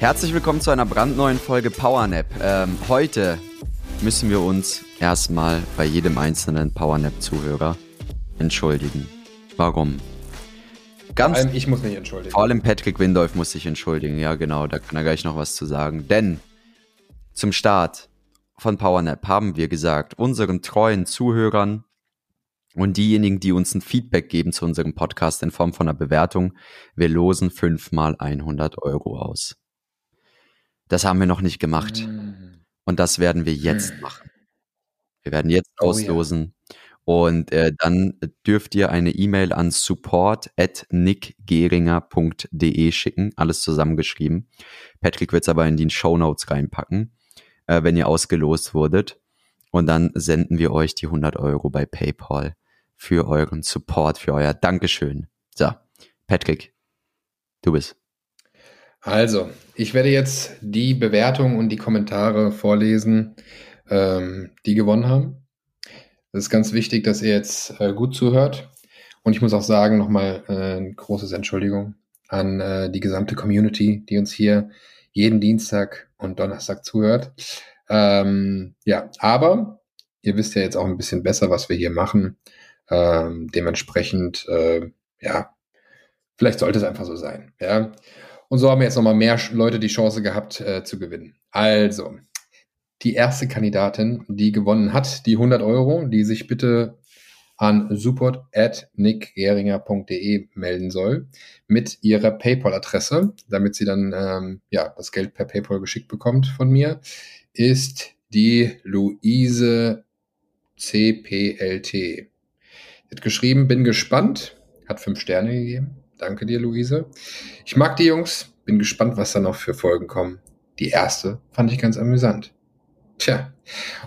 Herzlich willkommen zu einer brandneuen Folge PowerNap. Ähm, heute müssen wir uns erstmal bei jedem einzelnen PowerNap-Zuhörer entschuldigen. Warum? Ganz vor allem ich muss mich entschuldigen. Vor allem Patrick Windolf muss sich entschuldigen. Ja, genau, da kann er gleich noch was zu sagen. Denn zum Start von PowerNap haben wir gesagt, unseren treuen Zuhörern und diejenigen, die uns ein Feedback geben zu unserem Podcast in Form von einer Bewertung, wir losen fünfmal 100 Euro aus. Das haben wir noch nicht gemacht. Mm. Und das werden wir jetzt mm. machen. Wir werden jetzt oh, auslosen. Ja. Und äh, dann dürft ihr eine E-Mail an support at nickgeringer.de schicken. Alles zusammengeschrieben. Patrick wird es aber in die Show Notes reinpacken, äh, wenn ihr ausgelost wurdet. Und dann senden wir euch die 100 Euro bei PayPal für euren Support, für euer Dankeschön. So, Patrick, du bist. Also, ich werde jetzt die Bewertungen und die Kommentare vorlesen, ähm, die gewonnen haben. Es ist ganz wichtig, dass ihr jetzt äh, gut zuhört. Und ich muss auch sagen, nochmal äh, ein großes Entschuldigung an äh, die gesamte Community, die uns hier jeden Dienstag und Donnerstag zuhört. Ähm, ja, aber ihr wisst ja jetzt auch ein bisschen besser, was wir hier machen. Ähm, dementsprechend, äh, ja, vielleicht sollte es einfach so sein. Ja. Und so haben wir jetzt nochmal mehr Leute die Chance gehabt äh, zu gewinnen. Also, die erste Kandidatin, die gewonnen hat, die 100 Euro, die sich bitte an support at nickgeringer.de melden soll mit ihrer PayPal-Adresse, damit sie dann ähm, ja das Geld per PayPal geschickt bekommt von mir, ist die Luise CPLT. Hat geschrieben, bin gespannt, hat fünf Sterne gegeben. Danke dir, Luise. Ich mag die Jungs, bin gespannt, was da noch für Folgen kommen. Die erste fand ich ganz amüsant. Tja,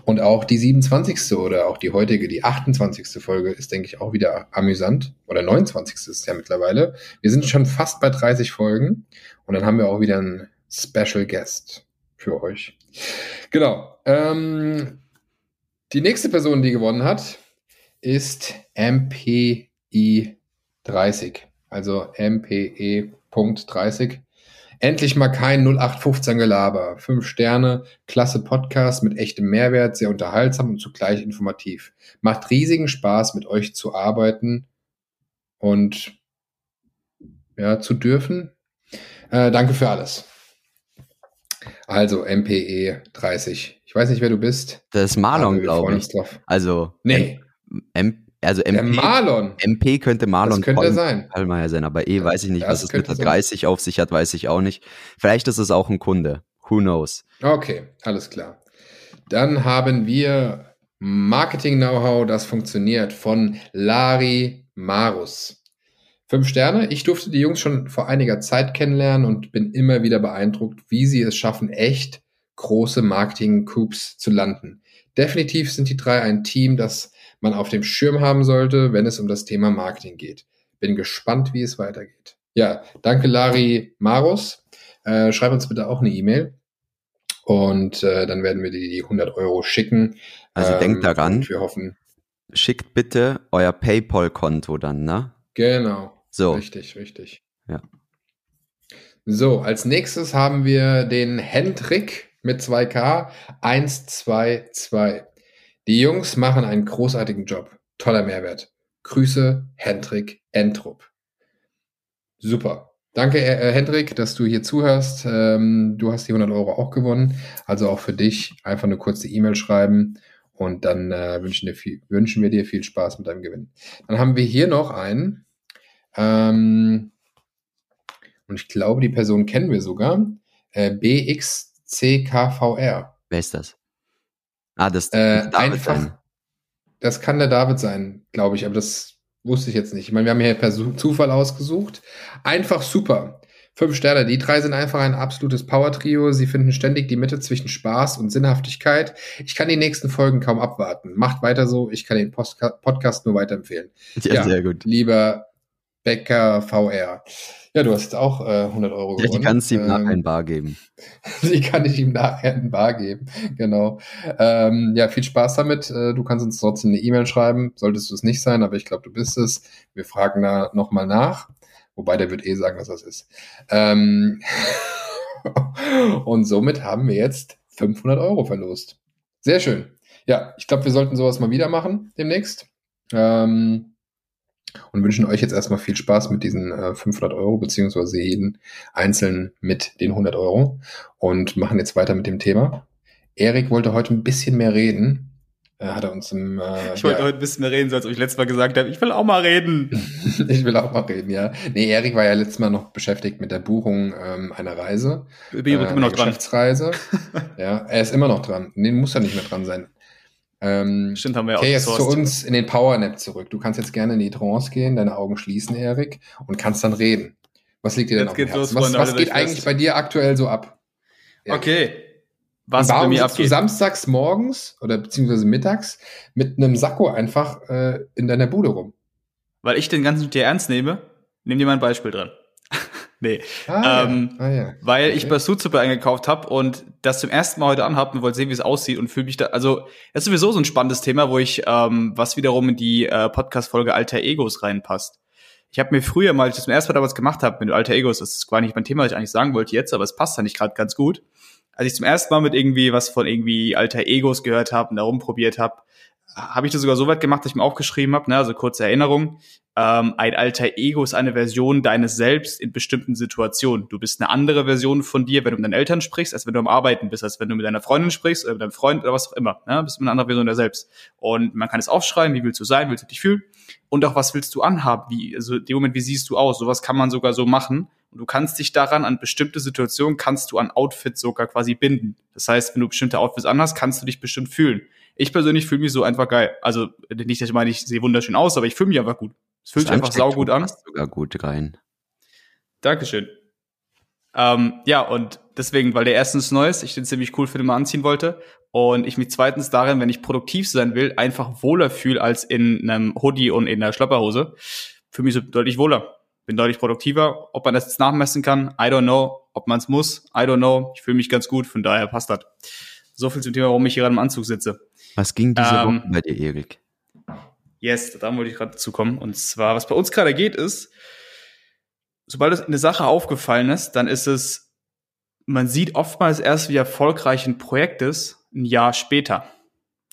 und auch die 27. oder auch die heutige, die 28. Folge ist, denke ich, auch wieder amüsant. Oder 29. ist ja mittlerweile. Wir sind schon fast bei 30 Folgen und dann haben wir auch wieder einen Special Guest für euch. Genau. Ähm, die nächste Person, die gewonnen hat, ist MPI 30 also MPE.30. Endlich mal kein 0815 Gelaber. Fünf Sterne, klasse Podcast mit echtem Mehrwert, sehr unterhaltsam und zugleich informativ. Macht riesigen Spaß, mit euch zu arbeiten und ja, zu dürfen. Äh, danke für alles. Also MPE 30. Ich weiß nicht, wer du bist. Das ist Marlon, glaube ich. Also nee. M also MP, der Marlon. MP könnte Marlon das könnte sein. Palmer sein, aber E weiß ich nicht, das was es mit der 30 sein. auf sich hat, weiß ich auch nicht. Vielleicht ist es auch ein Kunde. Who knows? Okay, alles klar. Dann haben wir Marketing Know-how, das funktioniert von Lari Marus. Fünf Sterne. Ich durfte die Jungs schon vor einiger Zeit kennenlernen und bin immer wieder beeindruckt, wie sie es schaffen, echt große Marketing-Coups zu landen. Definitiv sind die drei ein Team, das man auf dem Schirm haben sollte, wenn es um das Thema Marketing geht. Bin gespannt, wie es weitergeht. Ja, danke Lari Marus. Äh, schreib uns bitte auch eine E-Mail und äh, dann werden wir dir die 100 Euro schicken. Also ähm, denkt daran. Wir hoffen. Schickt bitte euer PayPal-Konto dann, ne? Genau. So. Richtig, richtig. Ja. So, als nächstes haben wir den Hendrik mit 2K 122. Die Jungs machen einen großartigen Job. Toller Mehrwert. Grüße, Hendrik Entrup. Super. Danke, äh, Hendrik, dass du hier zuhörst. Ähm, du hast die 100 Euro auch gewonnen. Also auch für dich einfach eine kurze E-Mail schreiben und dann äh, wünschen, dir viel, wünschen wir dir viel Spaß mit deinem Gewinn. Dann haben wir hier noch einen. Ähm, und ich glaube, die Person kennen wir sogar. Äh, BXCKVR. Wer ist das? Ah, das äh, einfach. Sein. Das kann der David sein, glaube ich, aber das wusste ich jetzt nicht. Ich meine, wir haben hier per Zufall ausgesucht. Einfach super. Fünf Sterne. Die drei sind einfach ein absolutes Power-Trio. Sie finden ständig die Mitte zwischen Spaß und Sinnhaftigkeit. Ich kann die nächsten Folgen kaum abwarten. Macht weiter so. Ich kann den Postka Podcast nur weiterempfehlen. Ja, ja, sehr gut. Lieber Becker VR. Ja, du hast auch äh, 100 Euro gewonnen. Ja, die kannst du ihm ähm, nachher in Bar geben. die kann ich ihm nachher in Bar geben, genau. Ähm, ja, viel Spaß damit. Äh, du kannst uns trotzdem eine E-Mail schreiben. Solltest du es nicht sein, aber ich glaube, du bist es. Wir fragen da nochmal nach. Wobei der wird eh sagen, dass das ist. Ähm und somit haben wir jetzt 500 Euro verlost. Sehr schön. Ja, ich glaube, wir sollten sowas mal wieder machen demnächst. Ähm und wünschen euch jetzt erstmal viel Spaß mit diesen äh, 500 Euro, beziehungsweise jeden einzeln mit den 100 Euro und machen jetzt weiter mit dem Thema. Erik wollte heute ein bisschen mehr reden äh, hat er uns im. Äh, ich wollte ja. heute ein bisschen mehr reden, so als ob ich letztes Mal gesagt habe, ich will auch mal reden. ich will auch mal reden, ja. Nee, Erik war ja letztes Mal noch beschäftigt mit der Buchung ähm, einer Reise. Bin äh, immer noch dran. Geschäftsreise. ja, er ist immer noch dran. Nee, muss er nicht mehr dran sein. Ähm, Stimmt, haben wir okay, jetzt zu uns in den Powernap zurück. Du kannst jetzt gerne in die Trance gehen, deine Augen schließen, Erik, und kannst dann reden. Was liegt dir denn jetzt auf dem Herzen? Los, was, was geht eigentlich bei dir aktuell so ab? Erik? Okay, was warum bei mir abgeht. du samstags morgens oder beziehungsweise mittags mit einem Sakko einfach äh, in deiner Bude rum? Weil ich den ganzen dir ernst nehme. Nimm dir mal ein Beispiel dran. Nee. Ah, ähm, ja. Ah, ja. Weil okay. ich bei Suzupe eingekauft habe und das zum ersten Mal heute anhabe und wollte sehen, wie es aussieht und fühle mich da. Also, das ist sowieso so ein spannendes Thema, wo ich, ähm, was wiederum in die äh, Podcast-Folge Alter Egos reinpasst. Ich habe mir früher mal, als ich das zum ersten Mal damals gemacht habe mit Alter Egos, das ist gar nicht mein Thema, was ich eigentlich sagen wollte jetzt, aber es passt ja nicht gerade ganz gut als ich zum ersten Mal mit irgendwie was von irgendwie alter Egos gehört habe und da rumprobiert habe, habe ich das sogar so weit gemacht, dass ich mir aufgeschrieben habe, ne, also kurze Erinnerung, ähm, ein alter Ego ist eine Version deines Selbst in bestimmten Situationen. Du bist eine andere Version von dir, wenn du mit deinen Eltern sprichst, als wenn du am Arbeiten bist, als wenn du mit deiner Freundin sprichst oder mit deinem Freund oder was auch immer. Ne? Du bist eine andere Version der selbst. Und man kann es aufschreiben, wie willst du sein, willst du dich fühlen und auch was willst du anhaben, wie, also in dem Moment, wie siehst du aus, sowas kann man sogar so machen und du kannst dich daran an bestimmte Situationen, kannst du an Outfits sogar quasi binden. Das heißt, wenn du bestimmte Outfits anhast, kannst du dich bestimmt fühlen. Ich persönlich fühle mich so einfach geil. Also nicht, dass ich meine, ich sehe wunderschön aus, aber ich fühle mich einfach gut. Es fühlt sich einfach saugut an. Passt sogar gut rein. Dankeschön. Ähm, ja, und deswegen, weil der erstens neu ist, ich den ziemlich cool für den mal anziehen wollte und ich mich zweitens darin, wenn ich produktiv sein will, einfach wohler fühle als in einem Hoodie und in einer Schlapperhose. Fühle mich so deutlich wohler bin deutlich produktiver. Ob man das jetzt nachmessen kann, I don't know. Ob man es muss, I don't know. Ich fühle mich ganz gut, von daher passt das. So viel zum Thema, warum ich hier gerade im Anzug sitze. Was ging diese ähm, Woche bei dir, Erik? Yes, da wollte ich gerade dazu kommen. Und zwar, was bei uns gerade geht, ist, sobald es eine Sache aufgefallen ist, dann ist es, man sieht oftmals erst, wie erfolgreich ein Projekt ist, ein Jahr später.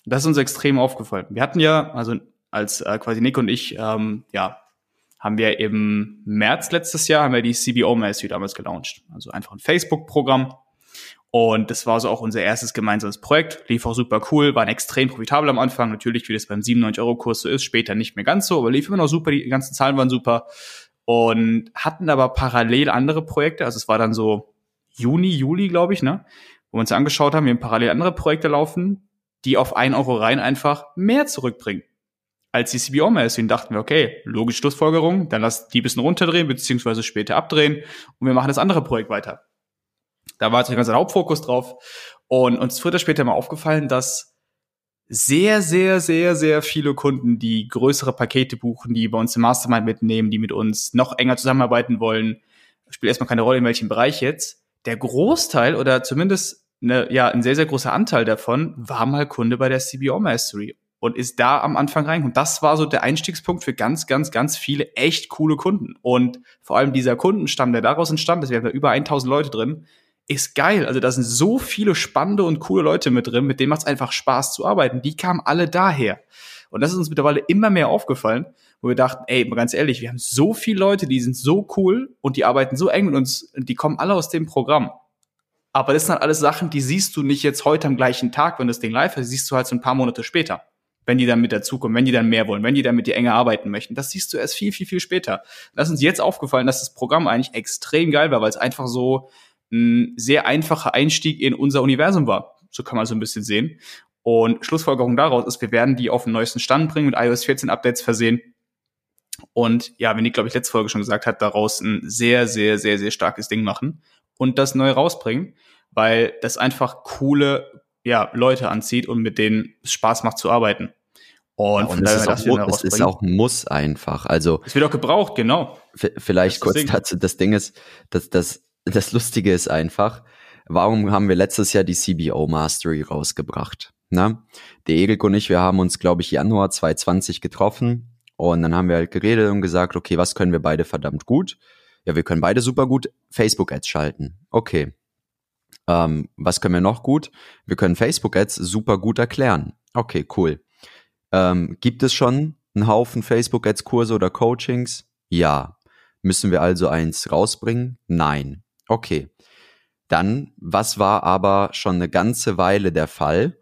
Das ist uns extrem aufgefallen. Wir hatten ja, also als äh, quasi Nick und ich, ähm, ja, haben wir im März letztes Jahr haben wir die CBO Mastery damals gelauncht. Also einfach ein Facebook-Programm. Und das war so auch unser erstes gemeinsames Projekt. Lief auch super cool, waren extrem profitabel am Anfang. Natürlich, wie das beim 97-Euro-Kurs so ist, später nicht mehr ganz so, aber lief immer noch super, die ganzen Zahlen waren super. Und hatten aber parallel andere Projekte. Also es war dann so Juni, Juli, glaube ich, ne? Wo wir uns angeschaut haben, wir haben parallel andere Projekte laufen, die auf ein Euro rein einfach mehr zurückbringen als die CBO mehr ist. dachten wir, okay, logische Schlussfolgerung, dann lass die bisschen runterdrehen, beziehungsweise später abdrehen und wir machen das andere Projekt weiter. Da war ganz ein Hauptfokus drauf. Und uns wird später mal aufgefallen, dass sehr, sehr, sehr, sehr viele Kunden, die größere Pakete buchen, die bei uns im Mastermind mitnehmen, die mit uns noch enger zusammenarbeiten wollen, spielt erstmal keine Rolle, in welchem Bereich jetzt. Der Großteil oder zumindest eine, ja, ein sehr, sehr großer Anteil davon war mal Kunde bei der CBO Mastery und ist da am Anfang rein. Und das war so der Einstiegspunkt für ganz, ganz, ganz viele echt coole Kunden. Und vor allem dieser Kundenstamm, der daraus entstand ist, wir haben da über 1000 Leute drin, ist geil. Also da sind so viele spannende und coole Leute mit drin, mit denen macht es einfach Spaß zu arbeiten. Die kamen alle daher. Und das ist uns mittlerweile immer mehr aufgefallen, wo wir dachten, ey, mal ganz ehrlich, wir haben so viele Leute, die sind so cool und die arbeiten so eng mit uns, die kommen alle aus dem Programm. Aber das sind halt alles Sachen, die siehst du nicht jetzt heute am gleichen Tag, wenn das Ding live ist, siehst du halt so ein paar Monate später wenn die dann mit dazukommen, wenn die dann mehr wollen, wenn die dann mit dir enger arbeiten möchten. Das siehst du erst viel, viel, viel später. Das ist uns jetzt aufgefallen, dass das Programm eigentlich extrem geil war, weil es einfach so ein sehr einfacher Einstieg in unser Universum war. So kann man so ein bisschen sehen. Und Schlussfolgerung daraus ist, wir werden die auf den neuesten Stand bringen, mit iOS 14 Updates versehen. Und ja, wenn ich, glaube ich, letzte Folge schon gesagt hat, daraus ein sehr, sehr, sehr, sehr starkes Ding machen und das neu rausbringen, weil das einfach coole ja, Leute anzieht und mit denen es Spaß macht zu arbeiten. Und, ja, und es, ist auch, es ist auch Muss einfach. Also es wird auch gebraucht, genau. Vielleicht kurz dazu. Das Ding ist, dass das, das Lustige ist einfach, warum haben wir letztes Jahr die CBO Mastery rausgebracht? Na? Der Erik und ich, wir haben uns, glaube ich, Januar 2020 getroffen und dann haben wir halt geredet und gesagt, okay, was können wir beide verdammt gut? Ja, wir können beide super gut Facebook-Ads schalten. Okay. Ähm, was können wir noch gut? Wir können Facebook-Ads super gut erklären. Okay, cool. Ähm, gibt es schon einen Haufen Facebook-Ads-Kurse oder Coachings? Ja. Müssen wir also eins rausbringen? Nein. Okay. Dann, was war aber schon eine ganze Weile der Fall?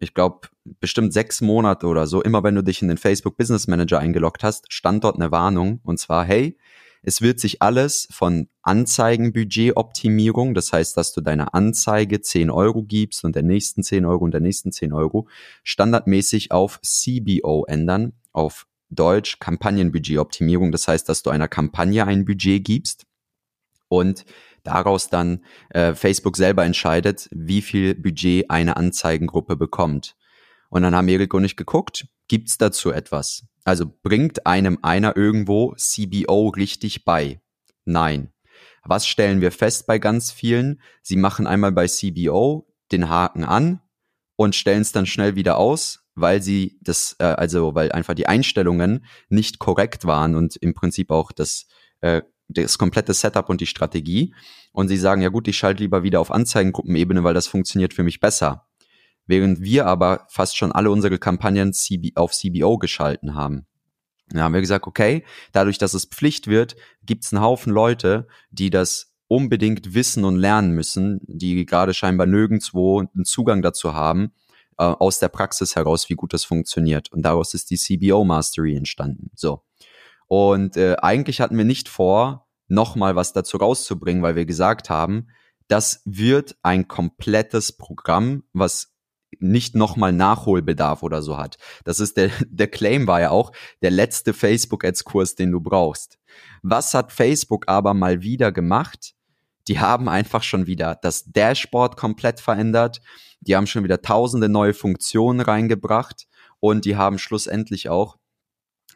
Ich glaube, bestimmt sechs Monate oder so, immer wenn du dich in den Facebook Business Manager eingeloggt hast, stand dort eine Warnung und zwar, hey, es wird sich alles von Anzeigenbudgetoptimierung, das heißt, dass du deiner Anzeige 10 Euro gibst und der nächsten 10 Euro und der nächsten 10 Euro, standardmäßig auf CBO ändern, auf Deutsch Kampagnenbudgetoptimierung. Das heißt, dass du einer Kampagne ein Budget gibst und daraus dann äh, Facebook selber entscheidet, wie viel Budget eine Anzeigengruppe bekommt. Und dann haben Erik und ich geguckt, gibt's dazu etwas? Also bringt einem einer irgendwo CBO richtig bei? Nein. Was stellen wir fest bei ganz vielen? Sie machen einmal bei CBO den Haken an und stellen es dann schnell wieder aus, weil sie das, äh, also weil einfach die Einstellungen nicht korrekt waren und im Prinzip auch das, äh, das komplette Setup und die Strategie. Und sie sagen, ja gut, ich schalte lieber wieder auf Anzeigengruppenebene, weil das funktioniert für mich besser während wir aber fast schon alle unsere Kampagnen auf CBO geschalten haben. Da haben wir gesagt, okay, dadurch, dass es Pflicht wird, gibt es einen Haufen Leute, die das unbedingt wissen und lernen müssen, die gerade scheinbar nirgendwo einen Zugang dazu haben, äh, aus der Praxis heraus, wie gut das funktioniert. Und daraus ist die CBO Mastery entstanden. So. Und äh, eigentlich hatten wir nicht vor, nochmal was dazu rauszubringen, weil wir gesagt haben, das wird ein komplettes Programm, was nicht nochmal Nachholbedarf oder so hat. Das ist der, der Claim war ja auch der letzte Facebook-Ads-Kurs, den du brauchst. Was hat Facebook aber mal wieder gemacht? Die haben einfach schon wieder das Dashboard komplett verändert. Die haben schon wieder tausende neue Funktionen reingebracht und die haben schlussendlich auch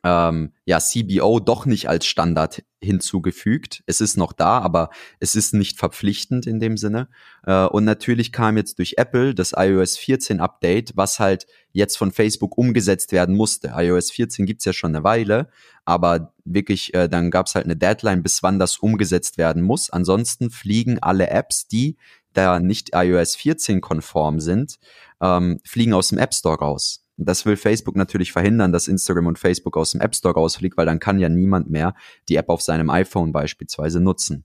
ähm, ja, CBO doch nicht als Standard hinzugefügt. Es ist noch da, aber es ist nicht verpflichtend in dem Sinne. Äh, und natürlich kam jetzt durch Apple das iOS 14 Update, was halt jetzt von Facebook umgesetzt werden musste. iOS 14 gibt's ja schon eine Weile, aber wirklich, äh, dann gab's halt eine Deadline, bis wann das umgesetzt werden muss. Ansonsten fliegen alle Apps, die da nicht iOS 14 konform sind, ähm, fliegen aus dem App Store raus. Das will Facebook natürlich verhindern, dass Instagram und Facebook aus dem App Store rausfliegt, weil dann kann ja niemand mehr die App auf seinem iPhone beispielsweise nutzen.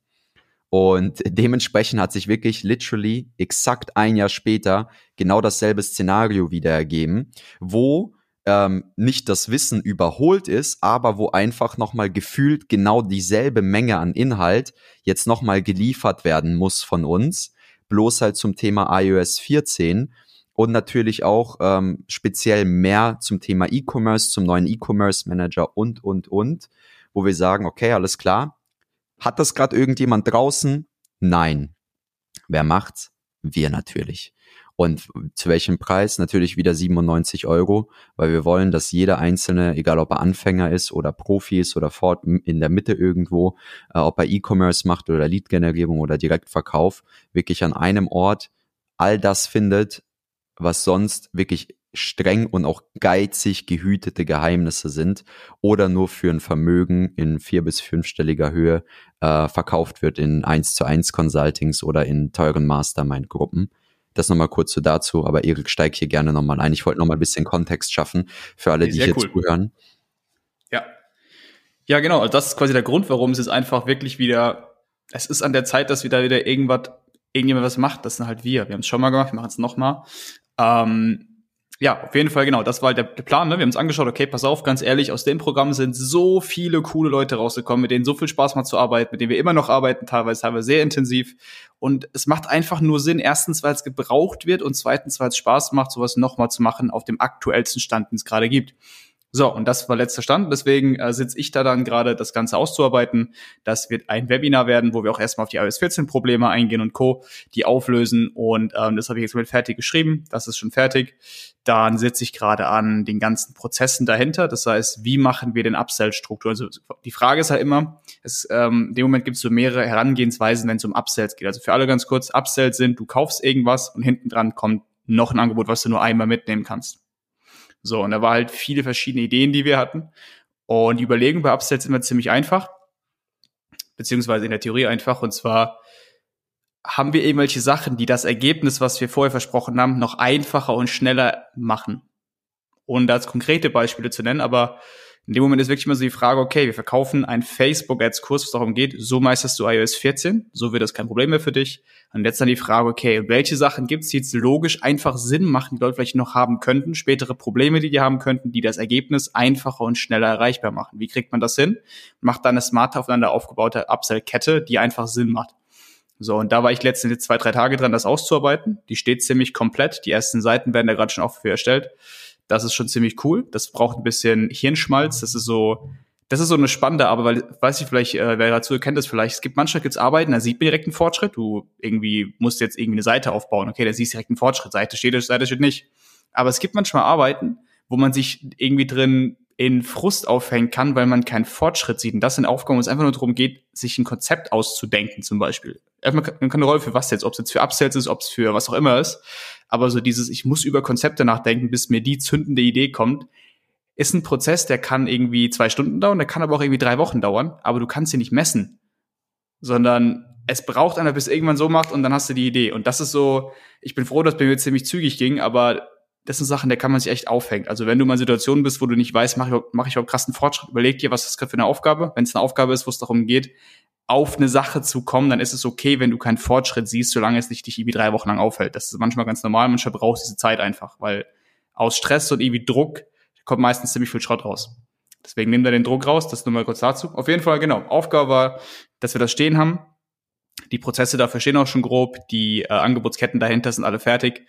Und dementsprechend hat sich wirklich literally exakt ein Jahr später genau dasselbe Szenario wieder ergeben, wo ähm, nicht das Wissen überholt ist, aber wo einfach nochmal gefühlt genau dieselbe Menge an Inhalt jetzt nochmal geliefert werden muss von uns, bloß halt zum Thema iOS 14 und natürlich auch ähm, speziell mehr zum Thema E-Commerce, zum neuen E-Commerce Manager und, und, und, wo wir sagen, okay, alles klar. Hat das gerade irgendjemand draußen? Nein. Wer macht's? Wir natürlich. Und zu welchem Preis? Natürlich wieder 97 Euro, weil wir wollen, dass jeder Einzelne, egal ob er Anfänger ist oder Profi ist oder fort in der Mitte irgendwo, äh, ob er E-Commerce macht oder Lead-Generierung oder Direktverkauf, wirklich an einem Ort all das findet, was sonst wirklich streng und auch geizig gehütete Geheimnisse sind oder nur für ein Vermögen in vier- bis fünfstelliger Höhe äh, verkauft wird in 1 zu 1 Consultings oder in teuren Mastermind-Gruppen. Das nochmal kurz so dazu, aber Erik steigt hier gerne nochmal ein. Ich wollte nochmal ein bisschen Kontext schaffen für alle, die hier cool. zuhören. Ja. Ja, genau. Also das ist quasi der Grund, warum es ist einfach wirklich wieder, es ist an der Zeit, dass wieder wieder irgendwas, irgendjemand was macht. Das sind halt wir. Wir haben es schon mal gemacht, wir machen es nochmal. Ähm, ja, auf jeden Fall, genau. Das war halt der, der Plan. Ne? Wir haben uns angeschaut, okay, pass auf, ganz ehrlich, aus dem Programm sind so viele coole Leute rausgekommen, mit denen so viel Spaß macht zu arbeiten, mit denen wir immer noch arbeiten, teilweise, teilweise sehr intensiv. Und es macht einfach nur Sinn, erstens, weil es gebraucht wird und zweitens, weil es Spaß macht, sowas nochmal zu machen auf dem aktuellsten Stand, den es gerade gibt. So, und das war letzter Stand. Deswegen äh, sitze ich da dann gerade, das Ganze auszuarbeiten. Das wird ein Webinar werden, wo wir auch erstmal auf die iOS 14 Probleme eingehen und Co., die auflösen. Und ähm, das habe ich jetzt mit fertig geschrieben. Das ist schon fertig. Dann sitze ich gerade an den ganzen Prozessen dahinter. Das heißt, wie machen wir den Upsell-Struktur? Also die Frage ist halt immer, es, ähm, in dem Moment gibt es so mehrere Herangehensweisen, wenn es um Upsells geht. Also für alle ganz kurz, Upsells sind, du kaufst irgendwas und hinten dran kommt noch ein Angebot, was du nur einmal mitnehmen kannst. So, und da war halt viele verschiedene Ideen, die wir hatten. Und die Überlegung bei Upsells immer ziemlich einfach, beziehungsweise in der Theorie einfach. Und zwar haben wir irgendwelche Sachen, die das Ergebnis, was wir vorher versprochen haben, noch einfacher und schneller machen. Ohne da als konkrete Beispiele zu nennen, aber in dem Moment ist wirklich immer so die Frage, okay, wir verkaufen einen Facebook-Ads-Kurs, was darum geht, so meisterst du iOS 14, so wird das kein Problem mehr für dich. Und jetzt dann die Frage, okay, welche Sachen gibt es, die jetzt logisch einfach Sinn machen, die Leute vielleicht noch haben könnten, spätere Probleme, die die haben könnten, die das Ergebnis einfacher und schneller erreichbar machen. Wie kriegt man das hin? Macht dann eine smart aufeinander aufgebaute Upsell-Kette, die einfach Sinn macht. So, und da war ich letztens zwei, drei Tage dran, das auszuarbeiten. Die steht ziemlich komplett. Die ersten Seiten werden da gerade schon auch für erstellt. Das ist schon ziemlich cool. Das braucht ein bisschen Hirnschmalz. Das ist so, das ist so eine spannende Arbeit, weil, weiß ich vielleicht, äh, wer dazu kennt das vielleicht. Es gibt manchmal gibt's Arbeiten, da sieht man direkt einen Fortschritt. Du irgendwie musst jetzt irgendwie eine Seite aufbauen. Okay, da siehst du direkt einen Fortschritt. Seite steht, Seite steht nicht. Aber es gibt manchmal Arbeiten, wo man sich irgendwie drin in Frust aufhängen kann, weil man keinen Fortschritt sieht. Und das sind Aufgaben, wo es einfach nur darum geht, sich ein Konzept auszudenken, zum Beispiel. Man kann eine Rolle für was jetzt, ob es jetzt für Upsells ist, ob es für was auch immer ist. Aber so dieses, ich muss über Konzepte nachdenken, bis mir die zündende Idee kommt, ist ein Prozess, der kann irgendwie zwei Stunden dauern, der kann aber auch irgendwie drei Wochen dauern, aber du kannst ihn nicht messen. Sondern es braucht einer, bis irgendwann so macht und dann hast du die Idee. Und das ist so, ich bin froh, dass bei mir ziemlich zügig ging, aber das sind Sachen, der kann man sich echt aufhängen. Also wenn du mal in Situationen bist, wo du nicht weißt, mache ich, mach ich überhaupt krassen Fortschritt, überleg dir, was ist das gerade für eine Aufgabe. Wenn es eine Aufgabe ist, wo es darum geht, auf eine Sache zu kommen, dann ist es okay, wenn du keinen Fortschritt siehst, solange es nicht dich irgendwie drei Wochen lang aufhält. Das ist manchmal ganz normal, manchmal brauchst diese Zeit einfach, weil aus Stress und irgendwie Druck kommt meistens ziemlich viel Schrott raus. Deswegen nimm da den Druck raus, das nur mal kurz dazu. Auf jeden Fall, genau, Aufgabe war, dass wir das stehen haben. Die Prozesse dafür stehen auch schon grob, die äh, Angebotsketten dahinter sind alle fertig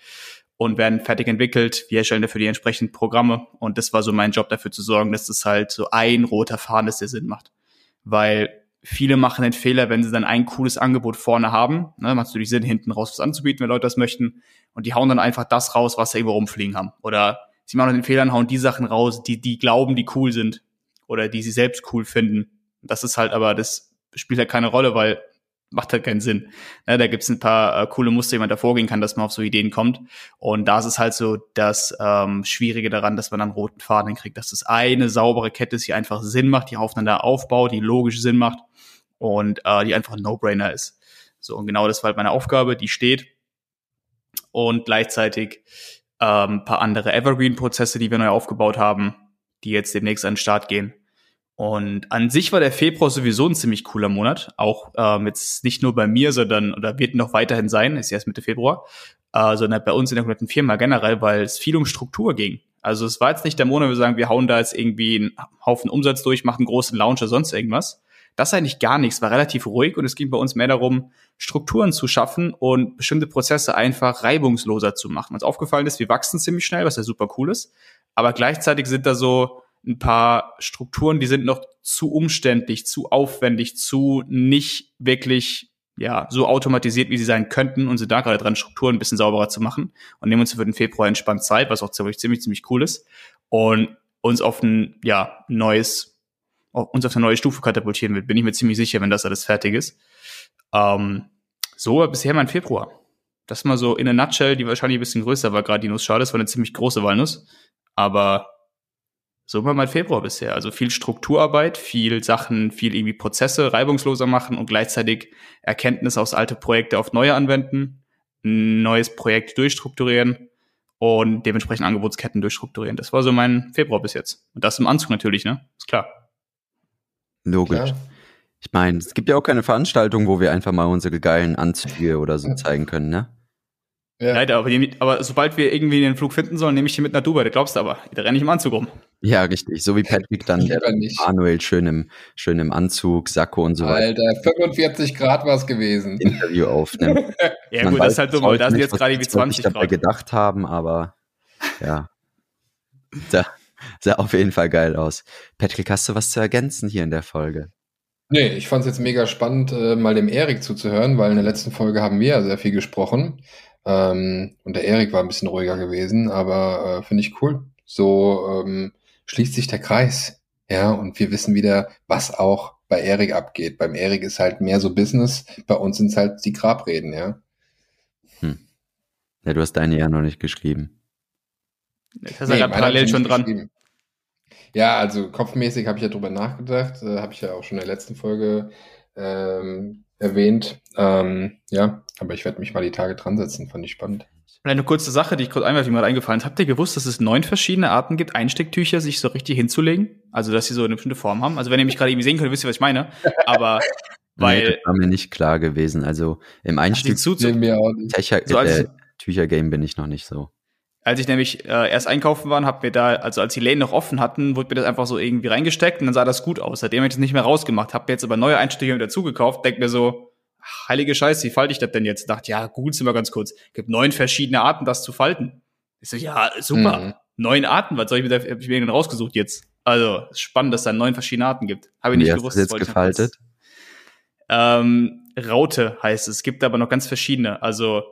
und werden fertig entwickelt. Wir erstellen dafür die entsprechenden Programme und das war so mein Job dafür zu sorgen, dass das halt so ein roter Faden ist, der Sinn macht. Weil viele machen den Fehler, wenn sie dann ein cooles Angebot vorne haben, ne, macht natürlich Sinn, hinten raus was anzubieten, wenn Leute das möchten, und die hauen dann einfach das raus, was sie irgendwo rumfliegen haben. Oder sie machen den Fehler und hauen die Sachen raus, die die glauben, die cool sind oder die sie selbst cool finden. Das ist halt aber, das spielt halt keine Rolle, weil macht halt keinen Sinn. Ne, da gibt's ein paar äh, coole Muster, wie man da vorgehen kann, dass man auf so Ideen kommt. Und da ist es halt so das ähm, Schwierige daran, dass man dann roten Faden kriegt, dass das eine saubere Kette ist, die einfach Sinn macht, die aufeinander aufbaut, die logisch Sinn macht und äh, die einfach ein No-Brainer ist. So, und genau das war halt meine Aufgabe, die steht. Und gleichzeitig ähm, paar andere Evergreen-Prozesse, die wir neu aufgebaut haben, die jetzt demnächst an den Start gehen. Und an sich war der Februar sowieso ein ziemlich cooler Monat. Auch ähm, jetzt nicht nur bei mir, sondern, oder wird noch weiterhin sein, ist erst Mitte Februar, äh, sondern bei uns in der kompletten Firma generell, weil es viel um Struktur ging. Also es war jetzt nicht der Monat, wo wir sagen, wir hauen da jetzt irgendwie einen Haufen Umsatz durch, machen einen großen Launch oder sonst irgendwas, das eigentlich gar nichts, war relativ ruhig und es ging bei uns mehr darum, Strukturen zu schaffen und bestimmte Prozesse einfach reibungsloser zu machen. Uns aufgefallen ist, wir wachsen ziemlich schnell, was ja super cool ist, aber gleichzeitig sind da so ein paar Strukturen, die sind noch zu umständlich, zu aufwendig, zu nicht wirklich ja, so automatisiert, wie sie sein könnten und sind da gerade dran, Strukturen ein bisschen sauberer zu machen und nehmen uns für den Februar entspannt Zeit, was auch ziemlich, ziemlich, cool ist und uns auf ein, ja, neues uns auf eine neue Stufe katapultieren wird, bin ich mir ziemlich sicher, wenn das alles fertig ist. Ähm, so war bisher mein Februar. Das mal so in a nutshell, die wahrscheinlich ein bisschen größer war, gerade die Nuss. Schade, das war eine ziemlich große Walnuss. Aber so war mein Februar bisher. Also viel Strukturarbeit, viel Sachen, viel irgendwie Prozesse reibungsloser machen und gleichzeitig Erkenntnisse aus alte Projekte auf neue anwenden, ein neues Projekt durchstrukturieren und dementsprechend Angebotsketten durchstrukturieren. Das war so mein Februar bis jetzt. Und das im Anzug natürlich, ne? Ist klar. Logisch. Klar. Ich meine, es gibt ja auch keine Veranstaltung, wo wir einfach mal unsere geilen Anzüge oder so zeigen können, ne? Ja. Leider, aber, die, aber sobald wir irgendwie den Flug finden sollen, nehme ich die mit nach Dubai. Da glaubst du aber, da renne ich im Anzug rum. Ja, richtig. So wie Patrick dann, der Manuel schön im, schön im Anzug, Sakko und so weiter. Alter, 45 Grad war es gewesen. Interview aufnimmt. ja, Man gut, das ist halt dumm, weil da sind jetzt gerade wie 20 Grad. dabei gedacht haben, aber ja. Da, Sah auf jeden Fall geil aus. Patrick, hast du was zu ergänzen hier in der Folge? Nee, ich fand es jetzt mega spannend, äh, mal dem Erik zuzuhören, weil in der letzten Folge haben wir ja sehr viel gesprochen. Ähm, und der Erik war ein bisschen ruhiger gewesen, aber äh, finde ich cool. So ähm, schließt sich der Kreis. Ja, und wir wissen wieder, was auch bei Erik abgeht. Beim Erik ist halt mehr so Business, bei uns sind es halt die Grabreden, ja. Hm. Ja, du hast deine ja noch nicht geschrieben. Ich nee, ja parallel schon dran. Ja, also kopfmäßig habe ich ja drüber nachgedacht, äh, habe ich ja auch schon in der letzten Folge ähm, erwähnt. Ähm, ja, aber ich werde mich mal die Tage dran setzen, fand ich spannend. Eine kurze Sache, die ich kurz einmal mal eingefallen ist. Habt ihr gewusst, dass es neun verschiedene Arten gibt, Einstecktücher sich so richtig hinzulegen? Also, dass sie so eine bestimmte Form haben? Also, wenn ihr mich gerade irgendwie sehen könnt, wisst ihr, was ich meine. Aber, weil. Nee, das war mir nicht klar gewesen. Also, im Einstieg. So äh, Tücher-Game bin ich noch nicht so. Als ich nämlich äh, erst einkaufen war, hab mir da, also als die Läden noch offen hatten, wurde mir das einfach so irgendwie reingesteckt und dann sah das gut aus. Seitdem habe ich das nicht mehr rausgemacht. Hab mir jetzt aber neue Einstiche dazu gekauft, denk mir so, heilige Scheiße, wie falte ich das denn jetzt? Dachte, ja, gut, sind wir ganz kurz. Gibt neun verschiedene Arten, das zu falten. Ich so, ja, super. Mhm. Neun Arten, was soll ich mir, hab ich mir denn rausgesucht jetzt? Also, spannend, dass es da neun verschiedene Arten gibt. Habe ich wie nicht gewusst. Hast du jetzt gefaltet? Ähm, Raute heißt es. Es gibt aber noch ganz verschiedene. Also,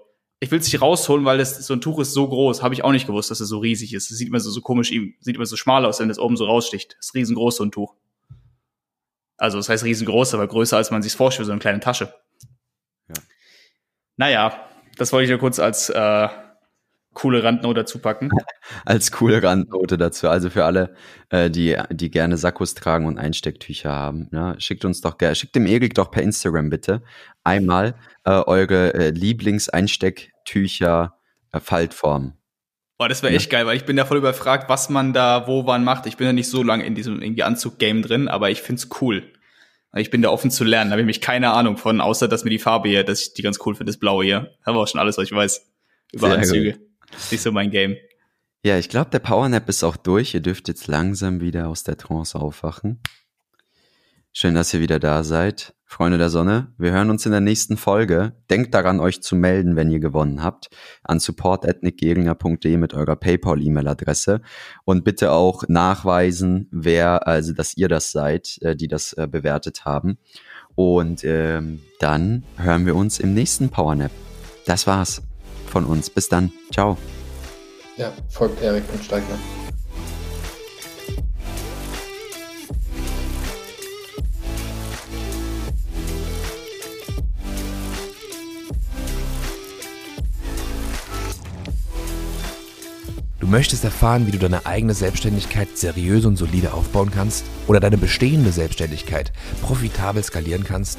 ich will es nicht rausholen, weil das, so ein Tuch ist so groß. Habe ich auch nicht gewusst, dass es so riesig ist. Es sieht immer so, so komisch, sieht immer so schmal aus, wenn das oben so raussticht. Das ist riesengroß, so ein Tuch. Also, das heißt riesengroß, aber größer, als man sich vorstellt, so eine kleine Tasche. Naja, das wollte ich nur kurz als äh, coole Randnote dazu packen. als coole Randnote dazu. Also für alle, äh, die, die gerne Sakkos tragen und Einstecktücher haben, ja, schickt uns doch gerne, schickt dem Erik doch per Instagram bitte einmal äh, eure äh, Lieblingseinstecktücher äh, Faltform. Boah, das wäre echt geil, weil ich bin da voll überfragt, was man da wo wann macht. Ich bin ja nicht so lange in diesem irgendwie Anzug-Game drin, aber ich find's cool. Ich bin da offen zu lernen, da habe ich mich keine Ahnung von, außer dass mir die Farbe hier, dass ich die ganz cool finde, das Blaue hier. Aber auch schon alles, was ich weiß über Sehr Anzüge. Gut. Ist nicht so mein Game. Ja, ich glaube, der Powernap ist auch durch. Ihr dürft jetzt langsam wieder aus der Trance aufwachen. Schön, dass ihr wieder da seid. Freunde der Sonne, wir hören uns in der nächsten Folge. Denkt daran, euch zu melden, wenn ihr gewonnen habt, an support.nickgeringer.de mit eurer PayPal-E-Mail-Adresse und bitte auch nachweisen, wer, also dass ihr das seid, äh, die das äh, bewertet haben. Und ähm, dann hören wir uns im nächsten Powernap. Das war's von uns. Bis dann. Ciao. Ja, folgt Erik und Steigner. möchtest erfahren, wie du deine eigene Selbstständigkeit seriös und solide aufbauen kannst oder deine bestehende Selbstständigkeit profitabel skalieren kannst,